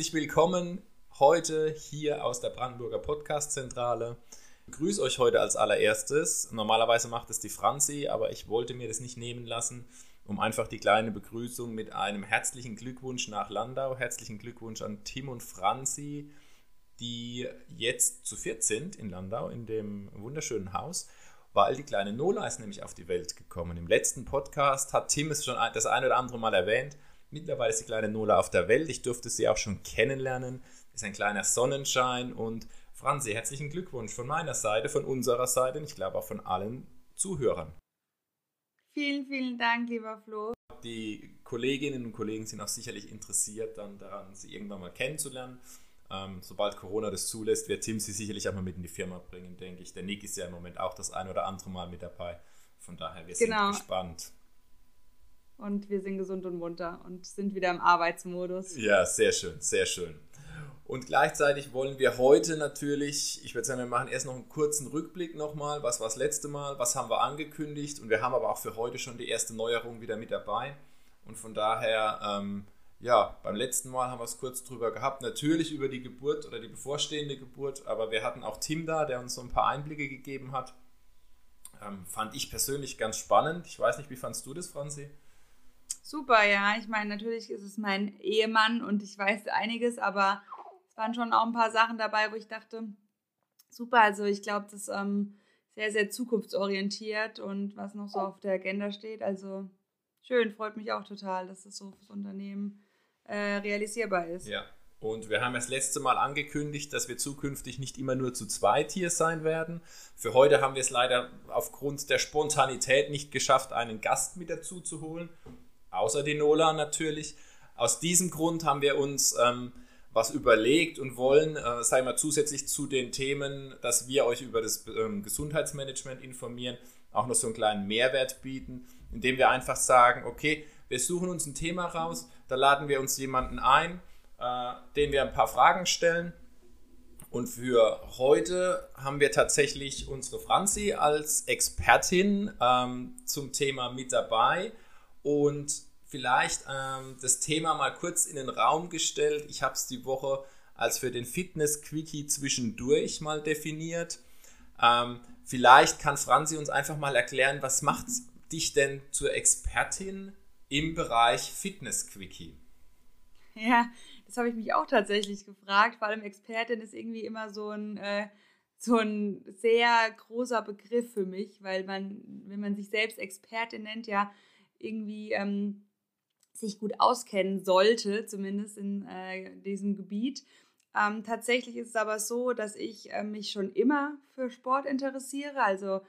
Herzlich willkommen heute hier aus der Brandenburger Podcast-Zentrale. Ich grüße euch heute als allererstes. Normalerweise macht es die Franzi, aber ich wollte mir das nicht nehmen lassen, um einfach die kleine Begrüßung mit einem herzlichen Glückwunsch nach Landau. Herzlichen Glückwunsch an Tim und Franzi, die jetzt zu viert sind in Landau, in dem wunderschönen Haus, weil die kleine Nola ist nämlich auf die Welt gekommen. Im letzten Podcast hat Tim es schon das ein oder andere Mal erwähnt Mittlerweile ist die kleine Nola auf der Welt. Ich durfte sie auch schon kennenlernen. Ist ein kleiner Sonnenschein. Und Franzi, herzlichen Glückwunsch von meiner Seite, von unserer Seite und ich glaube auch von allen Zuhörern. Vielen, vielen Dank, lieber Flo. Die Kolleginnen und Kollegen sind auch sicherlich interessiert, dann daran, sie irgendwann mal kennenzulernen. Ähm, sobald Corona das zulässt, wird Tim sie sicherlich auch mal mit in die Firma bringen, denke ich. Der Nick ist ja im Moment auch das ein oder andere Mal mit dabei. Von daher, wir genau. sind gespannt und wir sind gesund und munter und sind wieder im Arbeitsmodus. Ja, sehr schön, sehr schön. Und gleichzeitig wollen wir heute natürlich, ich würde sagen, wir machen erst noch einen kurzen Rückblick nochmal, was war das letzte Mal, was haben wir angekündigt und wir haben aber auch für heute schon die erste Neuerung wieder mit dabei. Und von daher, ähm, ja, beim letzten Mal haben wir es kurz drüber gehabt, natürlich über die Geburt oder die bevorstehende Geburt, aber wir hatten auch Tim da, der uns so ein paar Einblicke gegeben hat. Ähm, fand ich persönlich ganz spannend. Ich weiß nicht, wie fandst du das, Franzi? Super, ja. Ich meine, natürlich ist es mein Ehemann und ich weiß einiges, aber es waren schon auch ein paar Sachen dabei, wo ich dachte, super, also ich glaube, das ist ähm, sehr, sehr zukunftsorientiert und was noch so auf der Agenda steht. Also schön, freut mich auch total, dass das so fürs Unternehmen äh, realisierbar ist. Ja. Und wir haben das letzte Mal angekündigt, dass wir zukünftig nicht immer nur zu zweit hier sein werden. Für heute haben wir es leider aufgrund der Spontanität nicht geschafft, einen Gast mit dazu zu holen außer die Nola natürlich. Aus diesem Grund haben wir uns ähm, was überlegt und wollen, äh, sagen wir zusätzlich zu den Themen, dass wir euch über das ähm, Gesundheitsmanagement informieren, auch noch so einen kleinen Mehrwert bieten, indem wir einfach sagen, okay, wir suchen uns ein Thema raus, da laden wir uns jemanden ein, äh, den wir ein paar Fragen stellen. Und für heute haben wir tatsächlich unsere Franzi als Expertin ähm, zum Thema mit dabei und vielleicht ähm, das Thema mal kurz in den Raum gestellt. Ich habe es die Woche als für den Fitness-Quickie zwischendurch mal definiert. Ähm, vielleicht kann Franzi uns einfach mal erklären, was macht dich denn zur Expertin im Bereich Fitness-Quickie? Ja, das habe ich mich auch tatsächlich gefragt. Vor allem Expertin ist irgendwie immer so ein, äh, so ein sehr großer Begriff für mich, weil man, wenn man sich selbst Expertin nennt, ja, irgendwie ähm, sich gut auskennen sollte, zumindest in äh, diesem Gebiet. Ähm, tatsächlich ist es aber so, dass ich äh, mich schon immer für Sport interessiere. Also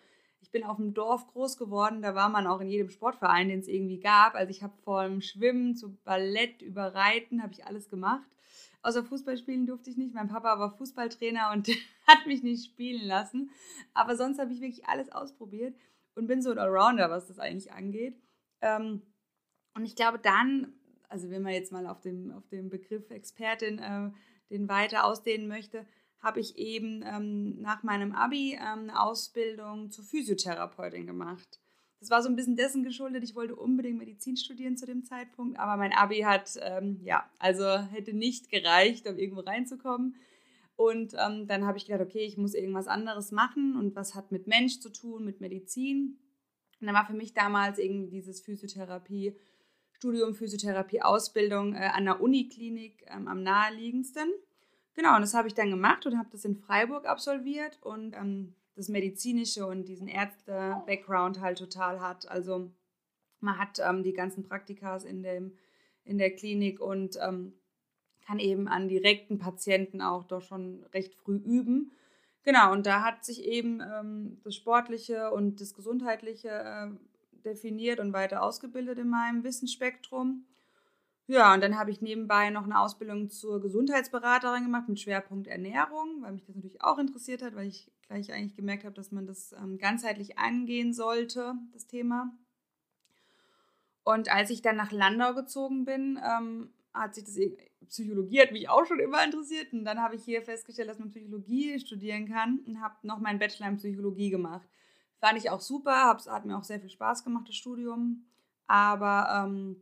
ich bin auf dem Dorf groß geworden, da war man auch in jedem Sportverein, den es irgendwie gab. Also ich habe vom Schwimmen zu Ballett über Reiten, habe ich alles gemacht. Außer Fußball spielen durfte ich nicht. Mein Papa war Fußballtrainer und hat mich nicht spielen lassen. Aber sonst habe ich wirklich alles ausprobiert und bin so ein Allrounder, was das eigentlich angeht. Ähm, und ich glaube dann, also wenn man jetzt mal auf dem, auf dem Begriff Expertin äh, den weiter ausdehnen möchte, habe ich eben ähm, nach meinem Abi ähm, eine Ausbildung zur Physiotherapeutin gemacht. Das war so ein bisschen dessen geschuldet. Ich wollte unbedingt Medizin studieren zu dem Zeitpunkt, aber mein Abi hat, ähm, ja, also hätte nicht gereicht, um irgendwo reinzukommen. Und ähm, dann habe ich gedacht, okay, ich muss irgendwas anderes machen und was hat mit Mensch zu tun, mit Medizin. Und dann war für mich damals irgendwie dieses Physiotherapie, Studium Physiotherapie, Ausbildung äh, an der Uniklinik ähm, am naheliegendsten. Genau, und das habe ich dann gemacht und habe das in Freiburg absolviert und ähm, das medizinische und diesen Ärzte-Background halt total hat. Also man hat ähm, die ganzen Praktikas in, dem, in der Klinik und ähm, kann eben an direkten Patienten auch doch schon recht früh üben. Genau, und da hat sich eben ähm, das Sportliche und das Gesundheitliche äh, definiert und weiter ausgebildet in meinem Wissensspektrum. Ja, und dann habe ich nebenbei noch eine Ausbildung zur Gesundheitsberaterin gemacht mit Schwerpunkt Ernährung, weil mich das natürlich auch interessiert hat, weil ich gleich eigentlich gemerkt habe, dass man das ähm, ganzheitlich angehen sollte, das Thema. Und als ich dann nach Landau gezogen bin, ähm, hat sich das Psychologie hat mich auch schon immer interessiert und dann habe ich hier festgestellt, dass man Psychologie studieren kann und habe noch meinen Bachelor in Psychologie gemacht. Fand ich auch super, hat mir auch sehr viel Spaß gemacht, das Studium, aber ähm,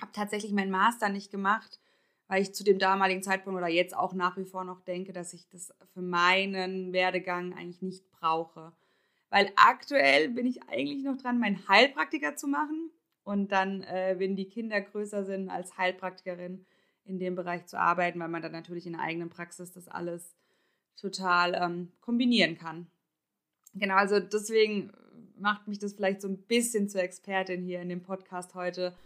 habe tatsächlich meinen Master nicht gemacht, weil ich zu dem damaligen Zeitpunkt oder jetzt auch nach wie vor noch denke, dass ich das für meinen Werdegang eigentlich nicht brauche. Weil aktuell bin ich eigentlich noch dran, meinen Heilpraktiker zu machen und dann, äh, wenn die Kinder größer sind, als Heilpraktikerin in dem Bereich zu arbeiten, weil man dann natürlich in der eigenen Praxis das alles total ähm, kombinieren kann. Genau, also deswegen macht mich das vielleicht so ein bisschen zur Expertin hier in dem Podcast heute,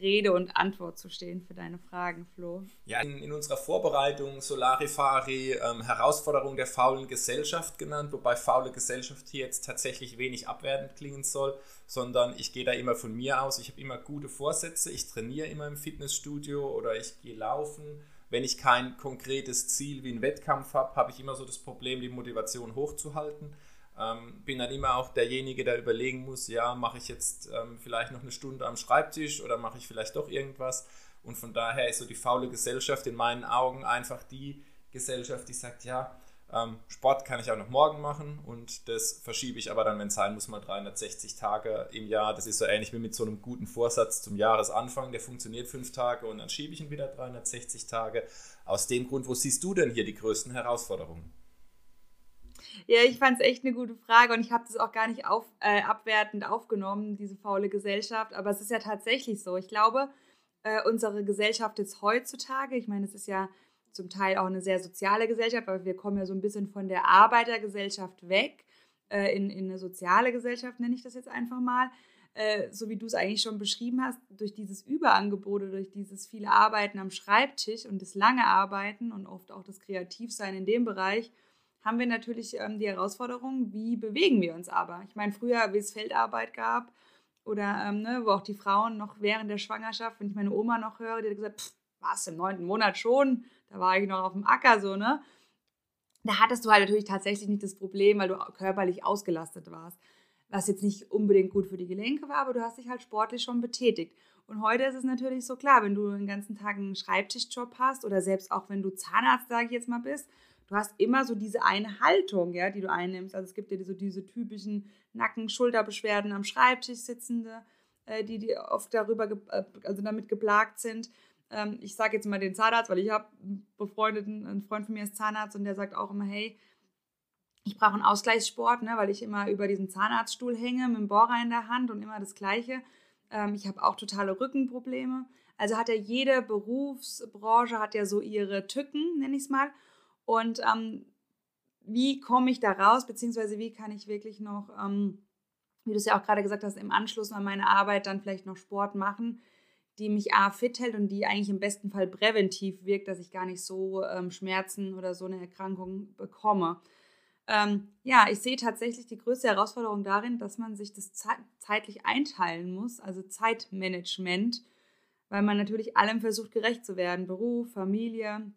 Rede und Antwort zu stehen für deine Fragen, Flo. Ja, in, in unserer Vorbereitung Solarifari ähm, Herausforderung der faulen Gesellschaft genannt, wobei faule Gesellschaft hier jetzt tatsächlich wenig abwertend klingen soll, sondern ich gehe da immer von mir aus. Ich habe immer gute Vorsätze, ich trainiere immer im Fitnessstudio oder ich gehe laufen. Wenn ich kein konkretes Ziel wie einen Wettkampf habe, habe ich immer so das Problem, die Motivation hochzuhalten. Ähm, bin dann immer auch derjenige, der überlegen muss, ja, mache ich jetzt ähm, vielleicht noch eine Stunde am Schreibtisch oder mache ich vielleicht doch irgendwas. Und von daher ist so die faule Gesellschaft in meinen Augen einfach die Gesellschaft, die sagt, ja, ähm, Sport kann ich auch noch morgen machen und das verschiebe ich aber dann, wenn es sein muss, mal 360 Tage im Jahr. Das ist so ähnlich wie mit so einem guten Vorsatz zum Jahresanfang. Der funktioniert fünf Tage und dann schiebe ich ihn wieder 360 Tage. Aus dem Grund, wo siehst du denn hier die größten Herausforderungen? Ja, ich fand es echt eine gute Frage und ich habe das auch gar nicht auf, äh, abwertend aufgenommen, diese faule Gesellschaft. Aber es ist ja tatsächlich so. Ich glaube, äh, unsere Gesellschaft ist heutzutage, ich meine, es ist ja zum Teil auch eine sehr soziale Gesellschaft, aber wir kommen ja so ein bisschen von der Arbeitergesellschaft weg äh, in, in eine soziale Gesellschaft, nenne ich das jetzt einfach mal. Äh, so wie du es eigentlich schon beschrieben hast, durch dieses Überangebot, durch dieses viele Arbeiten am Schreibtisch und das lange Arbeiten und oft auch das Kreativsein in dem Bereich, haben wir natürlich ähm, die Herausforderung, wie bewegen wir uns aber? Ich meine, früher, wie es Feldarbeit gab oder ähm, ne, wo auch die Frauen noch während der Schwangerschaft, wenn ich meine Oma noch höre, die hat gesagt, pff, was, im neunten Monat schon? Da war ich noch auf dem Acker so, ne? Da hattest du halt natürlich tatsächlich nicht das Problem, weil du körperlich ausgelastet warst. Was jetzt nicht unbedingt gut für die Gelenke war, aber du hast dich halt sportlich schon betätigt. Und heute ist es natürlich so klar, wenn du den ganzen Tag einen Schreibtischjob hast oder selbst auch wenn du Zahnarzt, sage ich jetzt mal, bist, du hast immer so diese eine Haltung, ja, die du einnimmst. Also es gibt ja so diese typischen Nacken-Schulterbeschwerden am Schreibtisch sitzende, äh, die, die oft darüber, äh, also damit geplagt sind. Ähm, ich sage jetzt mal den Zahnarzt, weil ich habe einen befreundeten, ein Freund von mir ist Zahnarzt und der sagt auch immer, hey, ich brauche einen Ausgleichssport, ne, weil ich immer über diesen Zahnarztstuhl hänge mit dem Bohrer in der Hand und immer das Gleiche. Ähm, ich habe auch totale Rückenprobleme. Also hat ja jede Berufsbranche hat ja so ihre Tücken, nenne ich es mal. Und ähm, wie komme ich da raus, beziehungsweise wie kann ich wirklich noch, ähm, wie du es ja auch gerade gesagt hast, im Anschluss an meine Arbeit dann vielleicht noch Sport machen, die mich A fit hält und die eigentlich im besten Fall präventiv wirkt, dass ich gar nicht so ähm, Schmerzen oder so eine Erkrankung bekomme. Ähm, ja, ich sehe tatsächlich die größte Herausforderung darin, dass man sich das zeitlich einteilen muss, also Zeitmanagement, weil man natürlich allem versucht, gerecht zu werden. Beruf, Familie,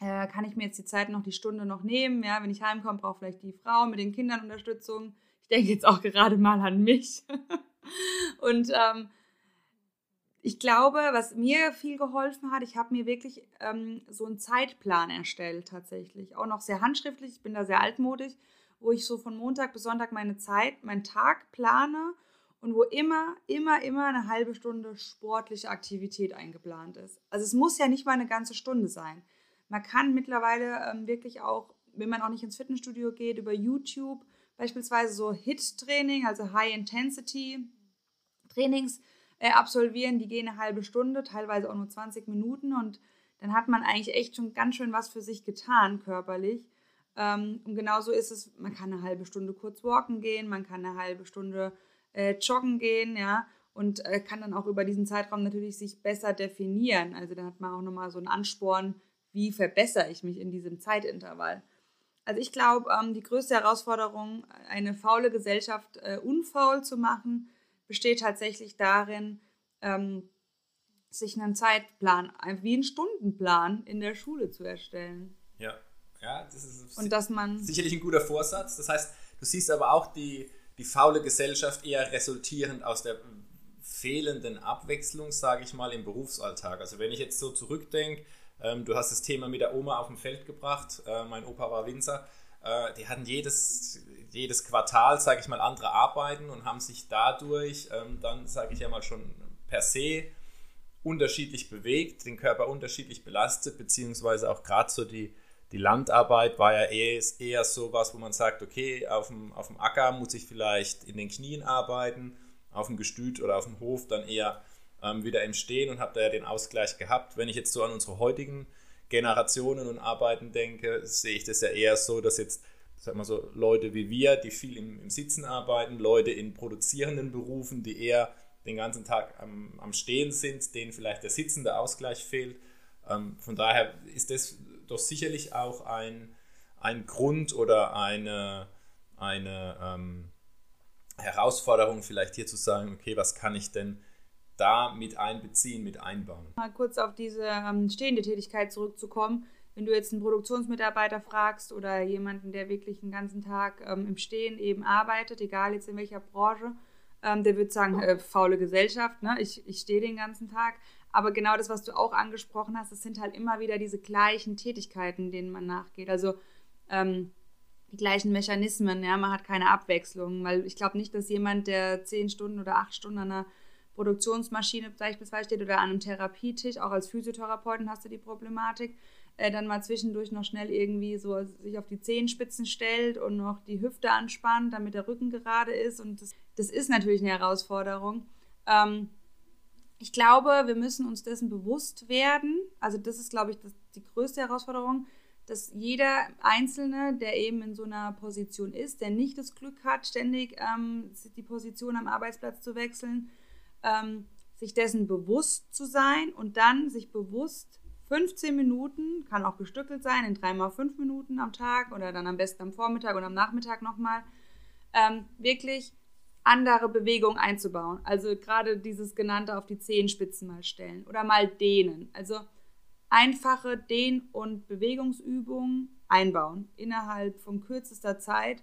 äh, kann ich mir jetzt die Zeit noch, die Stunde noch nehmen? Ja, wenn ich heimkomme, braucht vielleicht die Frau mit den Kindern Unterstützung. Ich denke jetzt auch gerade mal an mich. und ähm, ich glaube, was mir viel geholfen hat, ich habe mir wirklich ähm, so einen Zeitplan erstellt tatsächlich. Auch noch sehr handschriftlich, ich bin da sehr altmodisch, wo ich so von Montag bis Sonntag meine Zeit, meinen Tag plane und wo immer, immer, immer eine halbe Stunde sportliche Aktivität eingeplant ist. Also es muss ja nicht mal eine ganze Stunde sein. Man kann mittlerweile ähm, wirklich auch, wenn man auch nicht ins Fitnessstudio geht, über YouTube beispielsweise so HIT-Training, also High-Intensity-Trainings äh, absolvieren. Die gehen eine halbe Stunde, teilweise auch nur 20 Minuten und dann hat man eigentlich echt schon ganz schön was für sich getan körperlich. Ähm, und genauso ist es, man kann eine halbe Stunde kurz walken gehen, man kann eine halbe Stunde äh, joggen gehen, ja, und äh, kann dann auch über diesen Zeitraum natürlich sich besser definieren. Also da hat man auch nochmal so einen Ansporn, wie verbessere ich mich in diesem Zeitintervall. Also ich glaube, ähm, die größte Herausforderung, eine faule Gesellschaft äh, unfaul zu machen, besteht tatsächlich darin, ähm, sich einen Zeitplan, wie einen Stundenplan in der Schule zu erstellen. Ja, ja, das ist und dass man sicherlich ein guter Vorsatz. Das heißt, du siehst aber auch die, die faule Gesellschaft eher resultierend aus der fehlenden Abwechslung, sage ich mal, im Berufsalltag. Also wenn ich jetzt so zurückdenke, ähm, du hast das Thema mit der Oma auf dem Feld gebracht. Äh, mein Opa war Winzer. Äh, die hatten jedes, jedes Quartal, sage ich mal, andere Arbeiten und haben sich dadurch ähm, dann, sage ich ja mal schon per se, unterschiedlich bewegt, den Körper unterschiedlich belastet, beziehungsweise auch gerade so die, die Landarbeit war ja eher, eher so was, wo man sagt, okay, auf dem, auf dem Acker muss ich vielleicht in den Knien arbeiten, auf dem Gestüt oder auf dem Hof dann eher ähm, wieder im Stehen und habe da ja den Ausgleich gehabt. Wenn ich jetzt so an unsere heutigen Generationen und Arbeiten denke, sehe ich das ja eher so, dass jetzt sag mal so, Leute wie wir, die viel im, im Sitzen arbeiten, Leute in produzierenden Berufen, die eher den ganzen Tag am, am Stehen sind, denen vielleicht der sitzende Ausgleich fehlt. Ähm, von daher ist das doch sicherlich auch ein, ein Grund oder eine, eine ähm, Herausforderung, vielleicht hier zu sagen, okay, was kann ich denn da mit einbeziehen, mit einbauen? Mal kurz auf diese ähm, stehende Tätigkeit zurückzukommen wenn du jetzt einen Produktionsmitarbeiter fragst oder jemanden, der wirklich den ganzen Tag ähm, im Stehen eben arbeitet, egal jetzt in welcher Branche, ähm, der wird sagen, äh, faule Gesellschaft, ne? ich, ich stehe den ganzen Tag. Aber genau das, was du auch angesprochen hast, das sind halt immer wieder diese gleichen Tätigkeiten, denen man nachgeht. Also ähm, die gleichen Mechanismen, ja, man hat keine Abwechslung, weil ich glaube nicht, dass jemand, der zehn Stunden oder acht Stunden an einer Produktionsmaschine beispielsweise steht oder an einem Therapietisch, auch als Physiotherapeuten hast du die Problematik, äh, dann mal zwischendurch noch schnell irgendwie so sich auf die Zehenspitzen stellt und noch die Hüfte anspannt, damit der Rücken gerade ist. Und das, das ist natürlich eine Herausforderung. Ähm, ich glaube, wir müssen uns dessen bewusst werden. Also das ist, glaube ich, das, die größte Herausforderung, dass jeder Einzelne, der eben in so einer Position ist, der nicht das Glück hat, ständig ähm, die Position am Arbeitsplatz zu wechseln, ähm, sich dessen bewusst zu sein und dann sich bewusst 15 Minuten, kann auch gestückelt sein, in dreimal fünf Minuten am Tag oder dann am besten am Vormittag und am Nachmittag nochmal, ähm, wirklich andere Bewegungen einzubauen. Also gerade dieses genannte auf die Zehenspitzen mal stellen oder mal dehnen. Also einfache Dehn- und Bewegungsübungen einbauen innerhalb von kürzester Zeit,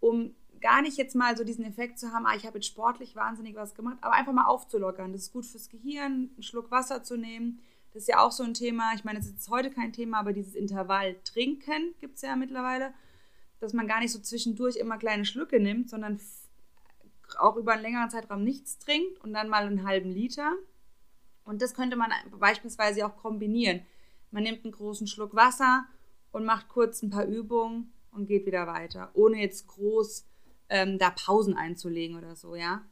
um gar nicht jetzt mal so diesen Effekt zu haben, ah, ich habe jetzt sportlich wahnsinnig was gemacht, aber einfach mal aufzulockern. Das ist gut fürs Gehirn, einen Schluck Wasser zu nehmen, das ist ja auch so ein Thema. Ich meine, es ist heute kein Thema, aber dieses Intervall trinken gibt es ja mittlerweile, dass man gar nicht so zwischendurch immer kleine Schlücke nimmt, sondern auch über einen längeren Zeitraum nichts trinkt und dann mal einen halben Liter. Und das könnte man beispielsweise auch kombinieren. Man nimmt einen großen Schluck Wasser und macht kurz ein paar Übungen und geht wieder weiter, ohne jetzt groß ähm, da Pausen einzulegen oder so, ja.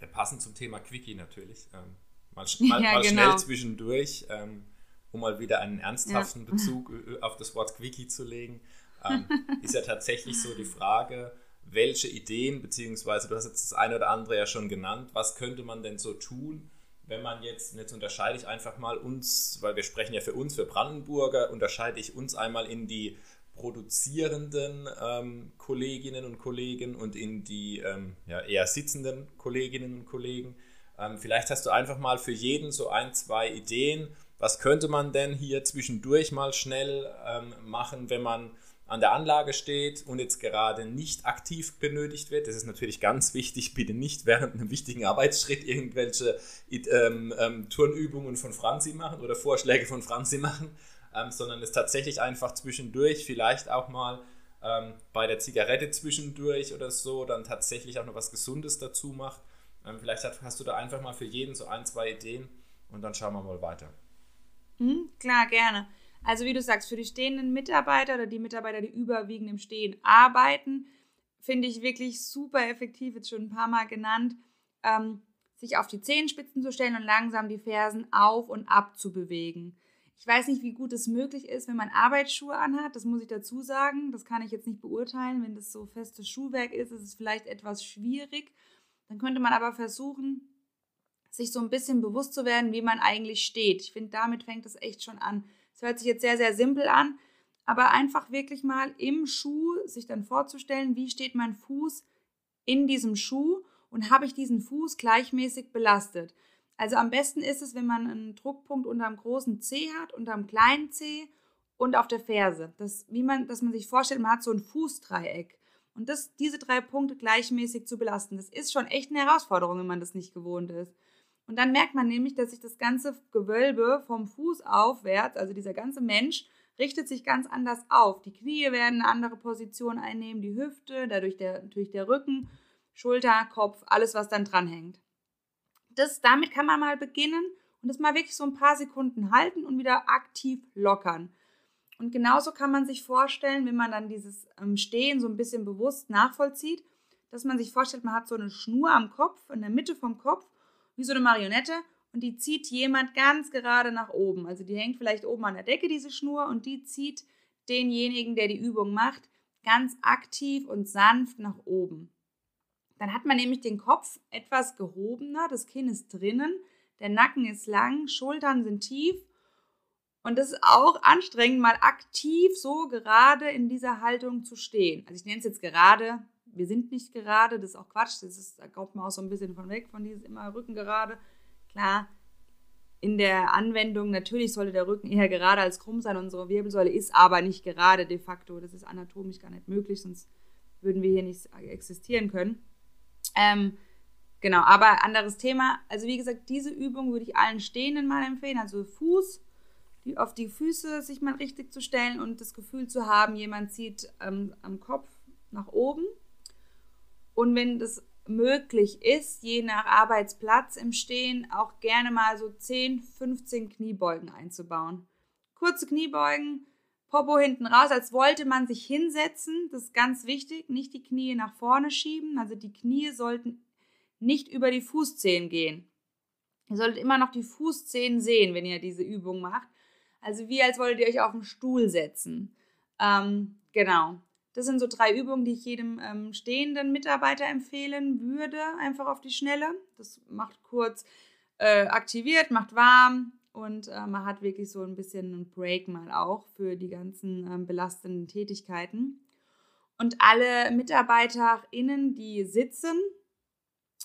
ja passend zum Thema Quickie natürlich. Ähm, Mal, mal, ja, mal genau. schnell zwischendurch, ähm, um mal wieder einen ernsthaften ja. Bezug auf das Wort Quickie zu legen, ähm, ist ja tatsächlich so die Frage, welche Ideen, beziehungsweise du hast jetzt das eine oder andere ja schon genannt, was könnte man denn so tun, wenn man jetzt, jetzt unterscheide ich einfach mal uns, weil wir sprechen ja für uns, für Brandenburger, unterscheide ich uns einmal in die produzierenden ähm, Kolleginnen und Kollegen und in die ähm, ja, eher sitzenden Kolleginnen und Kollegen. Ähm, vielleicht hast du einfach mal für jeden so ein, zwei Ideen. Was könnte man denn hier zwischendurch mal schnell ähm, machen, wenn man an der Anlage steht und jetzt gerade nicht aktiv benötigt wird. Das ist natürlich ganz wichtig, bitte nicht während einem wichtigen Arbeitsschritt irgendwelche ähm, ähm, Turnübungen von Franzi machen oder Vorschläge von Franzi machen, ähm, sondern es tatsächlich einfach zwischendurch, vielleicht auch mal ähm, bei der Zigarette zwischendurch oder so, dann tatsächlich auch noch was Gesundes dazu macht. Ähm, vielleicht hast du da einfach mal für jeden so ein, zwei Ideen und dann schauen wir mal weiter. Mhm, klar, gerne. Also wie du sagst, für die stehenden Mitarbeiter oder die Mitarbeiter, die überwiegend im Stehen arbeiten, finde ich wirklich super effektiv, jetzt schon ein paar Mal genannt, ähm, sich auf die Zehenspitzen zu stellen und langsam die Fersen auf und ab zu bewegen. Ich weiß nicht, wie gut es möglich ist, wenn man Arbeitsschuhe anhat. Das muss ich dazu sagen. Das kann ich jetzt nicht beurteilen. Wenn das so festes Schuhwerk ist, ist es vielleicht etwas schwierig. Dann könnte man aber versuchen, sich so ein bisschen bewusst zu werden, wie man eigentlich steht. Ich finde, damit fängt es echt schon an. Es hört sich jetzt sehr, sehr simpel an, aber einfach wirklich mal im Schuh sich dann vorzustellen, wie steht mein Fuß in diesem Schuh und habe ich diesen Fuß gleichmäßig belastet. Also am besten ist es, wenn man einen Druckpunkt unter dem großen C hat, unter dem kleinen C und auf der Ferse. Das, wie man, dass man sich vorstellt, man hat so ein Fußdreieck. Und das, diese drei Punkte gleichmäßig zu belasten, das ist schon echt eine Herausforderung, wenn man das nicht gewohnt ist. Und dann merkt man nämlich, dass sich das ganze Gewölbe vom Fuß aufwärts, also dieser ganze Mensch, richtet sich ganz anders auf. Die Knie werden eine andere Position einnehmen, die Hüfte, dadurch der, natürlich der Rücken, Schulter, Kopf, alles, was dann dranhängt. Das, damit kann man mal beginnen und das mal wirklich so ein paar Sekunden halten und wieder aktiv lockern. Und genauso kann man sich vorstellen, wenn man dann dieses ähm, Stehen so ein bisschen bewusst nachvollzieht, dass man sich vorstellt, man hat so eine Schnur am Kopf, in der Mitte vom Kopf, wie so eine Marionette und die zieht jemand ganz gerade nach oben. Also die hängt vielleicht oben an der Decke, diese Schnur, und die zieht denjenigen, der die Übung macht, ganz aktiv und sanft nach oben. Dann hat man nämlich den Kopf etwas gehobener, das Kinn ist drinnen, der Nacken ist lang, Schultern sind tief und es ist auch anstrengend, mal aktiv so gerade in dieser Haltung zu stehen. Also ich nenne es jetzt gerade, wir sind nicht gerade, das ist auch Quatsch, das ist, da kommt man auch so ein bisschen von weg, von dieses immer Rücken gerade. Klar, in der Anwendung, natürlich sollte der Rücken eher gerade als krumm sein. Unsere Wirbelsäule ist aber nicht gerade de facto. Das ist anatomisch gar nicht möglich, sonst würden wir hier nicht existieren können. Ähm, genau, aber anderes Thema. Also wie gesagt, diese Übung würde ich allen Stehenden mal empfehlen. Also Fuß, die, auf die Füße sich mal richtig zu stellen und das Gefühl zu haben, jemand zieht ähm, am Kopf nach oben. Und wenn das möglich ist, je nach Arbeitsplatz im Stehen auch gerne mal so 10, 15 Kniebeugen einzubauen. Kurze Kniebeugen, Popo hinten raus, als wollte man sich hinsetzen. Das ist ganz wichtig. Nicht die Knie nach vorne schieben. Also die Knie sollten nicht über die Fußzehen gehen. Ihr solltet immer noch die Fußzehen sehen, wenn ihr diese Übung macht. Also wie als wolltet ihr euch auf den Stuhl setzen. Ähm, genau. Das sind so drei Übungen, die ich jedem ähm, stehenden Mitarbeiter empfehlen würde, einfach auf die Schnelle. Das macht kurz äh, aktiviert, macht warm und äh, man hat wirklich so ein bisschen einen Break mal auch für die ganzen ähm, belastenden Tätigkeiten. Und alle MitarbeiterInnen, die sitzen,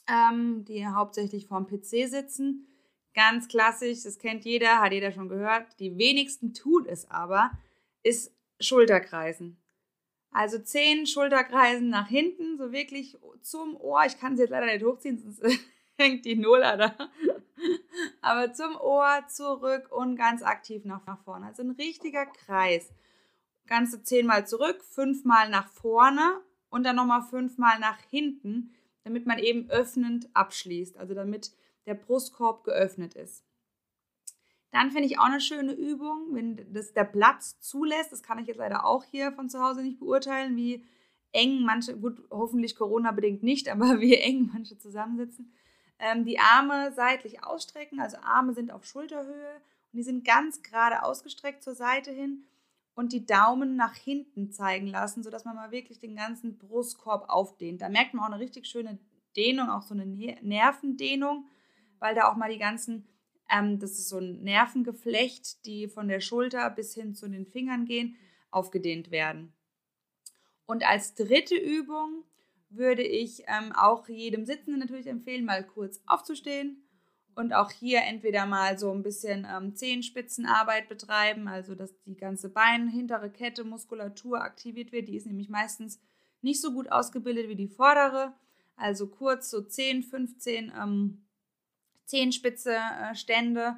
ähm, die hauptsächlich vorm PC sitzen, ganz klassisch, das kennt jeder, hat jeder schon gehört, die wenigsten tun es aber, ist Schulterkreisen. Also zehn Schulterkreisen nach hinten, so wirklich zum Ohr. Ich kann sie jetzt leider nicht hochziehen, sonst hängt die Nuller da. Aber zum Ohr, zurück und ganz aktiv nach, vorne. Also ein richtiger Kreis. Ganze zehnmal zurück, fünfmal nach vorne und dann nochmal fünfmal nach hinten, damit man eben öffnend abschließt. Also damit der Brustkorb geöffnet ist. Dann finde ich auch eine schöne Übung, wenn das der Platz zulässt. Das kann ich jetzt leider auch hier von zu Hause nicht beurteilen, wie eng manche, gut, hoffentlich Corona-bedingt nicht, aber wie eng manche zusammensitzen. Ähm, die Arme seitlich ausstrecken, also Arme sind auf Schulterhöhe und die sind ganz gerade ausgestreckt zur Seite hin und die Daumen nach hinten zeigen lassen, sodass man mal wirklich den ganzen Brustkorb aufdehnt. Da merkt man auch eine richtig schöne Dehnung, auch so eine Nervendehnung, weil da auch mal die ganzen ähm, das ist so ein Nervengeflecht, die von der Schulter bis hin zu den Fingern gehen, aufgedehnt werden. Und als dritte Übung würde ich ähm, auch jedem Sitzenden natürlich empfehlen, mal kurz aufzustehen und auch hier entweder mal so ein bisschen ähm, Zehenspitzenarbeit betreiben, also dass die ganze Bein, hintere Kette, Muskulatur aktiviert wird. Die ist nämlich meistens nicht so gut ausgebildet wie die vordere. Also kurz so 10, 15 ähm, Zehenspitze äh, Stände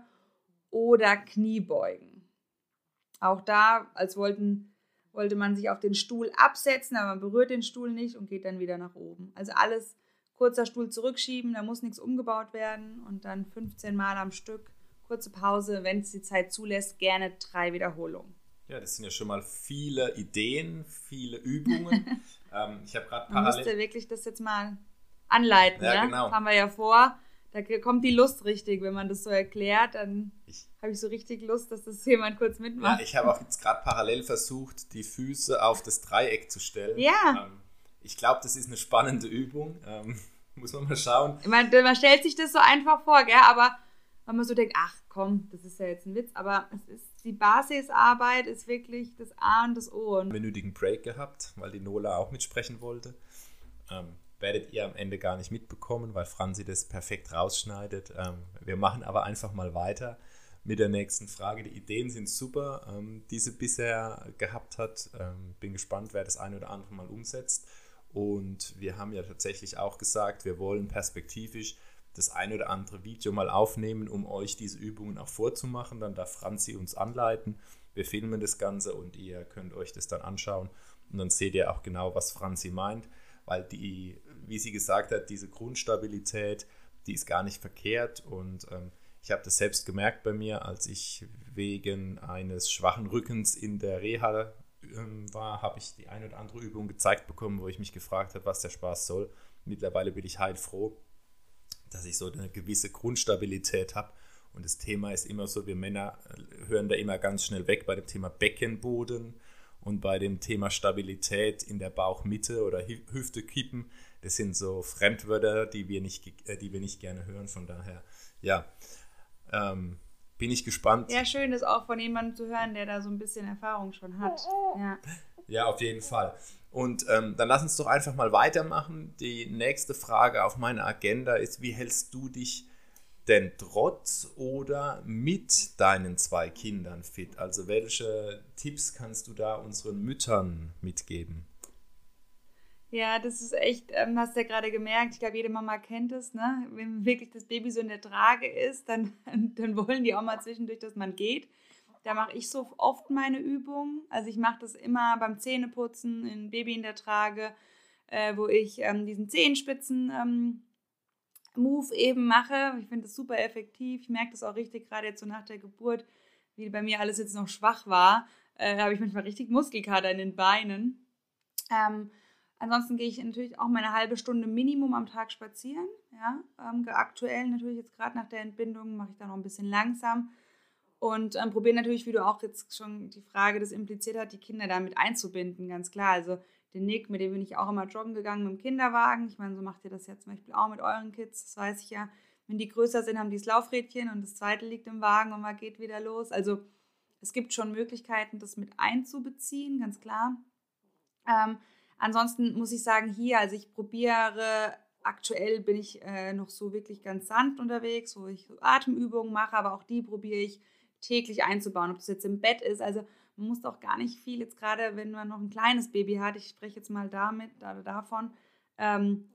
oder Kniebeugen. Auch da, als wollten, wollte man sich auf den Stuhl absetzen, aber man berührt den Stuhl nicht und geht dann wieder nach oben. Also alles kurzer Stuhl zurückschieben, da muss nichts umgebaut werden und dann 15 Mal am Stück, kurze Pause, wenn es die Zeit zulässt, gerne drei Wiederholungen. Ja, das sind ja schon mal viele Ideen, viele Übungen. ähm, ich habe gerade parallel. Man müsste wirklich das jetzt mal anleiten, ja, ne? genau. Das haben wir ja vor. Da kommt die Lust richtig, wenn man das so erklärt, dann habe ich so richtig Lust, dass das jemand kurz mitmacht. Ja, ich habe auch jetzt gerade parallel versucht, die Füße auf das Dreieck zu stellen. Ja. Ähm, ich glaube, das ist eine spannende Übung. Ähm, muss man mal schauen. Man, man, stellt sich das so einfach vor, gell? aber wenn man so denkt, ach komm, das ist ja jetzt ein Witz, aber es ist die Basisarbeit ist wirklich das A und das O. Einen minütigen Break gehabt, weil die Nola auch mitsprechen wollte. Ähm, werdet ihr am Ende gar nicht mitbekommen, weil Franzi das perfekt rausschneidet. Ähm, wir machen aber einfach mal weiter mit der nächsten Frage. Die Ideen sind super, ähm, die sie bisher gehabt hat. Ähm, bin gespannt, wer das eine oder andere mal umsetzt. Und wir haben ja tatsächlich auch gesagt, wir wollen perspektivisch das eine oder andere Video mal aufnehmen, um euch diese Übungen auch vorzumachen. Dann darf Franzi uns anleiten. Wir filmen das Ganze und ihr könnt euch das dann anschauen. Und dann seht ihr auch genau, was Franzi meint, weil die wie sie gesagt hat, diese Grundstabilität, die ist gar nicht verkehrt und ähm, Ich habe das selbst gemerkt bei mir, als ich wegen eines schwachen Rückens in der Reha ähm, war, habe ich die eine oder andere Übung gezeigt bekommen, wo ich mich gefragt habe, was der Spaß soll. Mittlerweile bin ich heilfroh, dass ich so eine gewisse Grundstabilität habe. Und das Thema ist immer so, wir Männer äh, hören da immer ganz schnell weg bei dem Thema Beckenboden und bei dem Thema Stabilität in der Bauchmitte oder Hüfte kippen. Das sind so Fremdwörter, die wir nicht, äh, die wir nicht gerne hören. Von daher, ja, ähm, bin ich gespannt. Ja, schön ist auch von jemandem zu hören, der da so ein bisschen Erfahrung schon hat. Ja, ja auf jeden Fall. Und ähm, dann lass uns doch einfach mal weitermachen. Die nächste Frage auf meiner Agenda ist, wie hältst du dich denn trotz oder mit deinen zwei Kindern fit? Also welche Tipps kannst du da unseren Müttern mitgeben? Ja, das ist echt, ähm, hast du ja gerade gemerkt, ich glaube, jede Mama kennt es, ne? Wenn wirklich das Baby so in der Trage ist, dann, dann wollen die auch mal zwischendurch, dass man geht. Da mache ich so oft meine Übungen. Also ich mache das immer beim Zähneputzen, ein Baby in der Trage, äh, wo ich ähm, diesen Zehenspitzen ähm, Move eben mache. Ich finde das super effektiv. Ich merke das auch richtig, gerade jetzt so nach der Geburt, wie bei mir alles jetzt noch schwach war. Äh, habe ich manchmal richtig Muskelkater in den Beinen. Ähm, Ansonsten gehe ich natürlich auch meine halbe Stunde Minimum am Tag spazieren. Ja, ähm, aktuell natürlich jetzt gerade nach der Entbindung mache ich da noch ein bisschen langsam und ähm, probiere natürlich, wie du auch jetzt schon die Frage das impliziert hat, die Kinder damit einzubinden, ganz klar. Also den Nick, mit dem bin ich auch immer joggen gegangen mit dem Kinderwagen. Ich meine, so macht ihr das ja zum Beispiel auch mit euren Kids, das weiß ich ja. Wenn die größer sind, haben die das Laufrädchen und das zweite liegt im Wagen und man geht wieder los. Also es gibt schon Möglichkeiten, das mit einzubeziehen, ganz klar. Ähm, Ansonsten muss ich sagen, hier, also ich probiere, aktuell bin ich äh, noch so wirklich ganz sanft unterwegs, wo ich Atemübungen mache, aber auch die probiere ich täglich einzubauen, ob das jetzt im Bett ist. Also man muss doch gar nicht viel, jetzt gerade wenn man noch ein kleines Baby hat, ich spreche jetzt mal damit oder davon, ähm,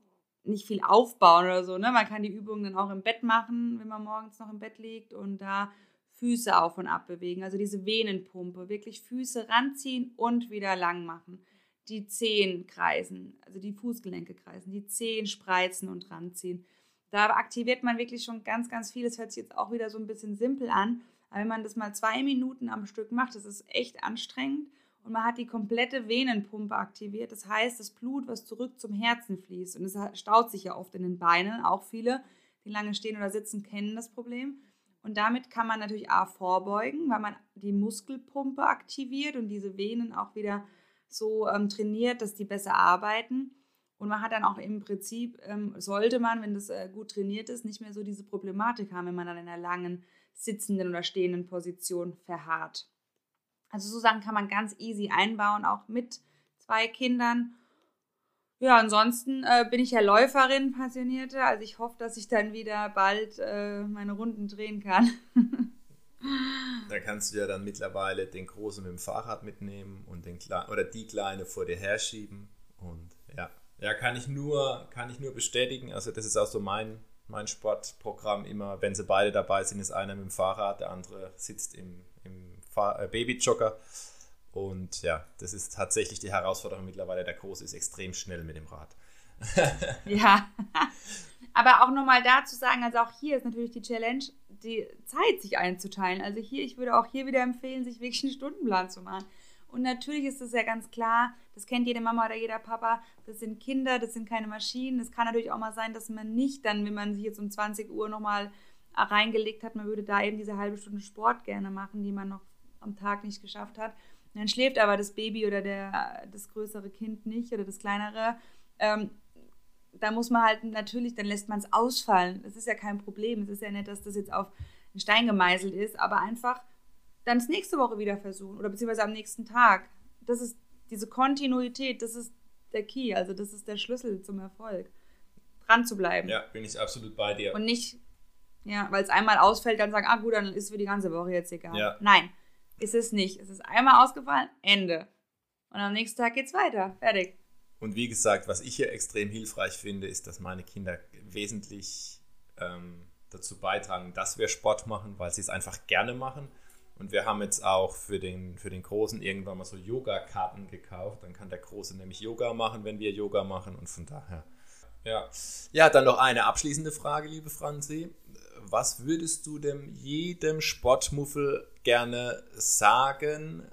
nicht viel aufbauen oder so. Ne? Man kann die Übungen dann auch im Bett machen, wenn man morgens noch im Bett liegt und da Füße auf und ab bewegen. Also diese Venenpumpe, wirklich Füße ranziehen und wieder lang machen die Zehen kreisen, also die Fußgelenke kreisen, die Zehen spreizen und ranziehen. Da aktiviert man wirklich schon ganz, ganz viel. Das hört sich jetzt auch wieder so ein bisschen simpel an. Aber wenn man das mal zwei Minuten am Stück macht, das ist echt anstrengend. Und man hat die komplette Venenpumpe aktiviert. Das heißt, das Blut, was zurück zum Herzen fließt. Und es staut sich ja oft in den Beinen. Auch viele, die lange stehen oder sitzen, kennen das Problem. Und damit kann man natürlich A vorbeugen, weil man die Muskelpumpe aktiviert und diese Venen auch wieder so ähm, trainiert, dass die besser arbeiten. Und man hat dann auch im Prinzip, ähm, sollte man, wenn das äh, gut trainiert ist, nicht mehr so diese Problematik haben, wenn man dann in einer langen sitzenden oder stehenden Position verharrt. Also so Sachen kann man ganz easy einbauen, auch mit zwei Kindern. Ja, ansonsten äh, bin ich ja Läuferin, Passionierte. Also ich hoffe, dass ich dann wieder bald äh, meine Runden drehen kann. Da kannst du ja dann mittlerweile den Großen mit dem Fahrrad mitnehmen und den Kle oder die Kleine vor dir herschieben. Und ja, ja, kann ich nur, kann ich nur bestätigen. Also das ist auch so mein, mein Sportprogramm immer, wenn sie beide dabei sind, ist einer mit dem Fahrrad, der andere sitzt im, im äh, Babyjogger. Und ja, das ist tatsächlich die Herausforderung mittlerweile. Der Große ist extrem schnell mit dem Rad. ja, aber auch nochmal dazu sagen, also auch hier ist natürlich die Challenge, die Zeit sich einzuteilen. Also hier, ich würde auch hier wieder empfehlen, sich wirklich einen Stundenplan zu machen. Und natürlich ist es ja ganz klar, das kennt jede Mama oder jeder Papa, das sind Kinder, das sind keine Maschinen. Es kann natürlich auch mal sein, dass man nicht dann, wenn man sich jetzt um 20 Uhr nochmal reingelegt hat, man würde da eben diese halbe Stunde Sport gerne machen, die man noch am Tag nicht geschafft hat. Und dann schläft aber das Baby oder der, das größere Kind nicht oder das kleinere. Ähm, da muss man halt natürlich, dann lässt man es ausfallen. Das ist ja kein Problem. Es ist ja nicht, dass das jetzt auf einen Stein gemeißelt ist, aber einfach dann es nächste Woche wieder versuchen oder beziehungsweise am nächsten Tag. Das ist diese Kontinuität, das ist der Key, also das ist der Schlüssel zum Erfolg. Dran zu bleiben. Ja, bin ich absolut bei dir. Und nicht, ja, weil es einmal ausfällt, dann sagen, ah gut, dann ist für die ganze Woche jetzt egal. Ja. Nein, ist es nicht. Es ist einmal ausgefallen, Ende. Und am nächsten Tag geht's weiter. Fertig. Und wie gesagt, was ich hier extrem hilfreich finde, ist, dass meine Kinder wesentlich ähm, dazu beitragen, dass wir Sport machen, weil sie es einfach gerne machen. Und wir haben jetzt auch für den, für den Großen irgendwann mal so Yoga-Karten gekauft. Dann kann der Große nämlich Yoga machen, wenn wir Yoga machen. Und von daher Ja. ja, dann noch eine abschließende Frage, liebe Franzi. Was würdest du dem jedem Sportmuffel gerne sagen,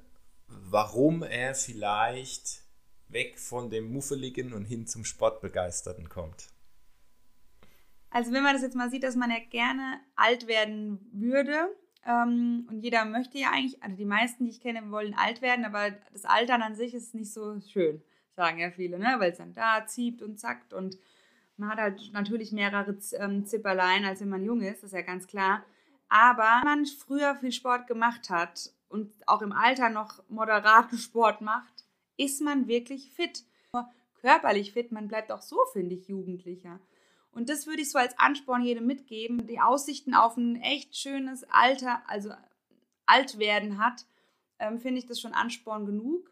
warum er vielleicht weg von dem Muffeligen und hin zum Sportbegeisterten kommt? Also wenn man das jetzt mal sieht, dass man ja gerne alt werden würde ähm, und jeder möchte ja eigentlich, also die meisten, die ich kenne, wollen alt werden, aber das Altern an sich ist nicht so schön, sagen ja viele, ne? weil es dann da zieht und zackt und man hat halt natürlich mehrere ähm, Zipperlein, als wenn man jung ist, ist ja ganz klar. Aber wenn man früher viel Sport gemacht hat und auch im Alter noch moderaten Sport macht, ist man wirklich fit. Nur körperlich fit, man bleibt auch so, finde ich, jugendlicher. Und das würde ich so als Ansporn jedem mitgeben. Die Aussichten auf ein echt schönes Alter, also Altwerden hat, ähm, finde ich das schon Ansporn genug.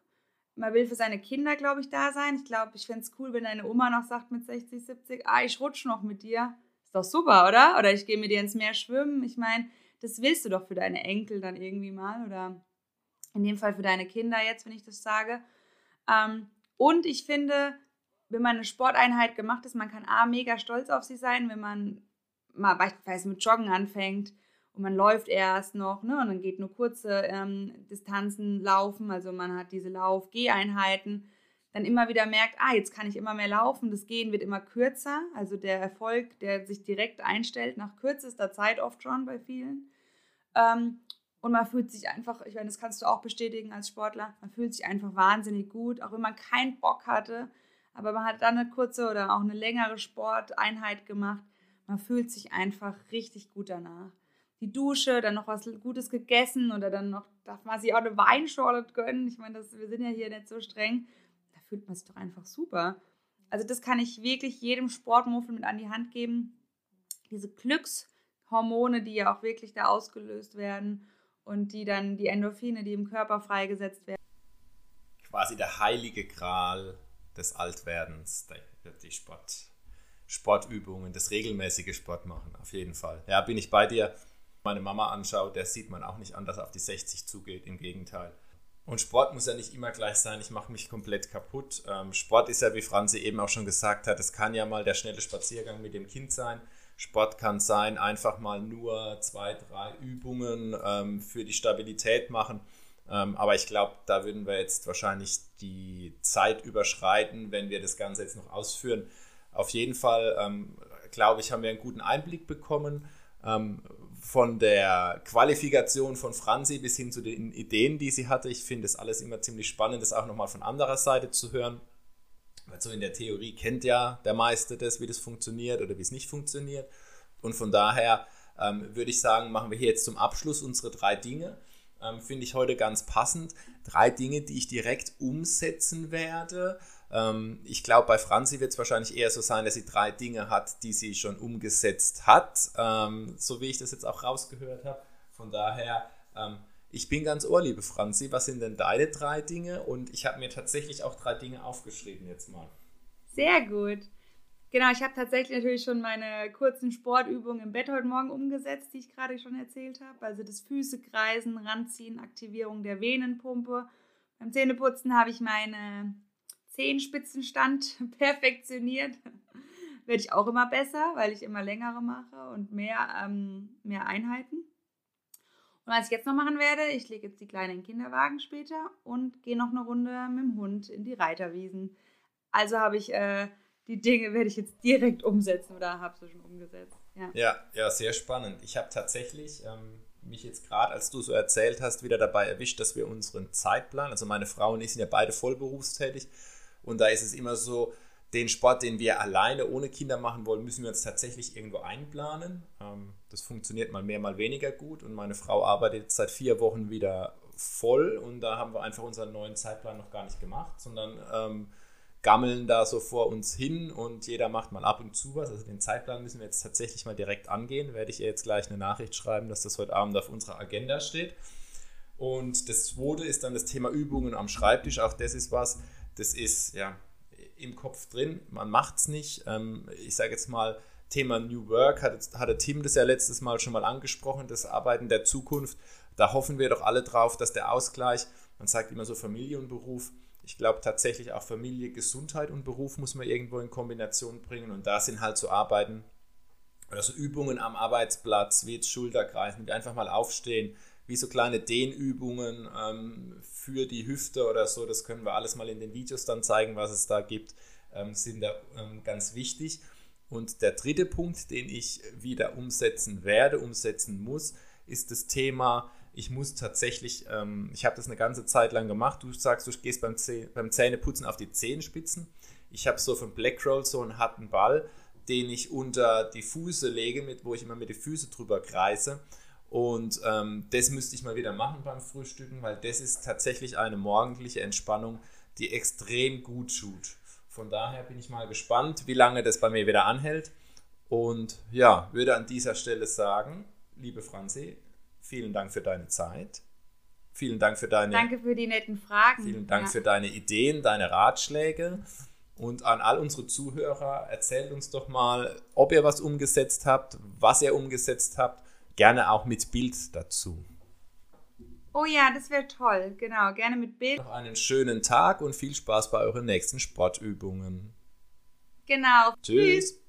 Man will für seine Kinder, glaube ich, da sein. Ich glaube, ich fände es cool, wenn deine Oma noch sagt mit 60, 70, ah, ich rutsche noch mit dir. Ist doch super, oder? Oder ich gehe mit dir ins Meer schwimmen. Ich meine, das willst du doch für deine Enkel dann irgendwie mal. Oder in dem Fall für deine Kinder jetzt, wenn ich das sage. Ähm, und ich finde, wenn man eine Sporteinheit gemacht ist, man kann A, mega stolz auf sie sein, wenn man mal beispielsweise mit Joggen anfängt und man läuft erst noch, ne, und dann geht nur kurze ähm, Distanzen laufen, also man hat diese Lauf-Geh-Einheiten, dann immer wieder merkt, ah, jetzt kann ich immer mehr laufen, das Gehen wird immer kürzer, also der Erfolg, der sich direkt einstellt, nach kürzester Zeit oft schon bei vielen. Ähm, und man fühlt sich einfach, ich meine, das kannst du auch bestätigen als Sportler, man fühlt sich einfach wahnsinnig gut, auch wenn man keinen Bock hatte, aber man hat dann eine kurze oder auch eine längere Sporteinheit gemacht. Man fühlt sich einfach richtig gut danach. Die Dusche, dann noch was Gutes gegessen oder dann noch, darf man sich auch eine Weinschorle gönnen. Ich meine, das, wir sind ja hier nicht so streng. Da fühlt man sich doch einfach super. Also das kann ich wirklich jedem Sportmuffel mit an die Hand geben. Diese Glückshormone, die ja auch wirklich da ausgelöst werden und die dann die Endorphine, die im Körper freigesetzt werden. Quasi der heilige Gral des Altwerdens, die Sport, Sportübungen, das regelmäßige Sport machen, auf jeden Fall. Ja, bin ich bei dir. Meine Mama anschaut, der sieht man auch nicht an, dass auf die 60 zugeht, im Gegenteil. Und Sport muss ja nicht immer gleich sein, ich mache mich komplett kaputt. Ähm, Sport ist ja, wie Franzi eben auch schon gesagt hat, es kann ja mal der schnelle Spaziergang mit dem Kind sein. Sport kann sein, einfach mal nur zwei, drei Übungen ähm, für die Stabilität machen. Ähm, aber ich glaube, da würden wir jetzt wahrscheinlich die Zeit überschreiten, wenn wir das Ganze jetzt noch ausführen. Auf jeden Fall, ähm, glaube ich, haben wir einen guten Einblick bekommen. Ähm, von der Qualifikation von Franzi bis hin zu den Ideen, die sie hatte. Ich finde es alles immer ziemlich spannend, das auch nochmal von anderer Seite zu hören. Weil so in der Theorie kennt ja der Meister das, wie das funktioniert oder wie es nicht funktioniert. Und von daher ähm, würde ich sagen, machen wir hier jetzt zum Abschluss unsere drei Dinge ähm, finde ich heute ganz passend. Drei Dinge, die ich direkt umsetzen werde. Ähm, ich glaube, bei Franzi wird es wahrscheinlich eher so sein, dass sie drei Dinge hat, die sie schon umgesetzt hat, ähm, so wie ich das jetzt auch rausgehört habe. Von daher, ähm, ich bin ganz ohr, liebe Franzi. Was sind denn deine drei Dinge? Und ich habe mir tatsächlich auch drei Dinge aufgeschrieben jetzt mal. Sehr gut. Genau, ich habe tatsächlich natürlich schon meine kurzen Sportübungen im Bett heute Morgen umgesetzt, die ich gerade schon erzählt habe. Also das Füße kreisen, ranziehen, Aktivierung der Venenpumpe. Beim Zähneputzen habe ich meine Zehenspitzenstand perfektioniert. Werde ich auch immer besser, weil ich immer längere mache und mehr, ähm, mehr Einheiten. Und was ich jetzt noch machen werde, ich lege jetzt die Kleine in den Kinderwagen später und gehe noch eine Runde mit dem Hund in die Reiterwiesen. Also habe ich äh, die Dinge werde ich jetzt direkt umsetzen oder habe sie schon umgesetzt. Ja, ja, ja sehr spannend. Ich habe tatsächlich ähm, mich jetzt gerade, als du so erzählt hast, wieder dabei erwischt, dass wir unseren Zeitplan, also meine Frau und ich sind ja beide vollberufstätig und da ist es immer so, den Sport, den wir alleine ohne Kinder machen wollen, müssen wir uns tatsächlich irgendwo einplanen. Ähm, das funktioniert mal mehr, mal weniger gut und meine Frau arbeitet seit vier Wochen wieder voll und da haben wir einfach unseren neuen Zeitplan noch gar nicht gemacht, sondern ähm, gammeln da so vor uns hin und jeder macht mal ab und zu was. Also den Zeitplan müssen wir jetzt tatsächlich mal direkt angehen. Werde ich ihr jetzt gleich eine Nachricht schreiben, dass das heute Abend auf unserer Agenda steht. Und das zweite ist dann das Thema Übungen am Schreibtisch. Auch das ist was, das ist ja im Kopf drin. Man macht es nicht. Ähm, ich sage jetzt mal, Thema New Work hatte, hatte Tim das ja letztes Mal schon mal angesprochen, das Arbeiten der Zukunft. Da hoffen wir doch alle drauf, dass der Ausgleich Man sagt immer so Familie und Beruf. Ich glaube tatsächlich auch Familie, Gesundheit und Beruf muss man irgendwo in Kombination bringen. Und da sind halt so Arbeiten oder so Übungen am Arbeitsplatz, wie jetzt Schulterkreisen, wie einfach mal aufstehen, wie so kleine Dehnübungen ähm, für die Hüfte oder so. Das können wir alles mal in den Videos dann zeigen, was es da gibt, ähm, sind da ähm, ganz wichtig. Und der dritte Punkt, den ich wieder umsetzen werde, umsetzen muss, ist das Thema, ich muss tatsächlich, ähm, ich habe das eine ganze Zeit lang gemacht, du sagst, du gehst beim, Zäh beim Zähneputzen auf die Zehenspitzen. Ich habe so von Blackroll so einen harten Ball, den ich unter die Füße lege, mit, wo ich immer mit den Füßen drüber kreise. Und ähm, das müsste ich mal wieder machen beim Frühstücken, weil das ist tatsächlich eine morgendliche Entspannung, die extrem gut tut. Von daher bin ich mal gespannt, wie lange das bei mir wieder anhält. Und ja, würde an dieser Stelle sagen, liebe Franzi, vielen Dank für deine Zeit. Vielen Dank für deine. Danke für die netten Fragen. Vielen Dank ja. für deine Ideen, deine Ratschläge. Und an all unsere Zuhörer, erzählt uns doch mal, ob ihr was umgesetzt habt, was ihr umgesetzt habt. Gerne auch mit Bild dazu. Oh ja, das wäre toll. Genau, gerne mit Bild. Noch einen schönen Tag und viel Spaß bei euren nächsten Sportübungen. Genau. Tschüss. Tschüss.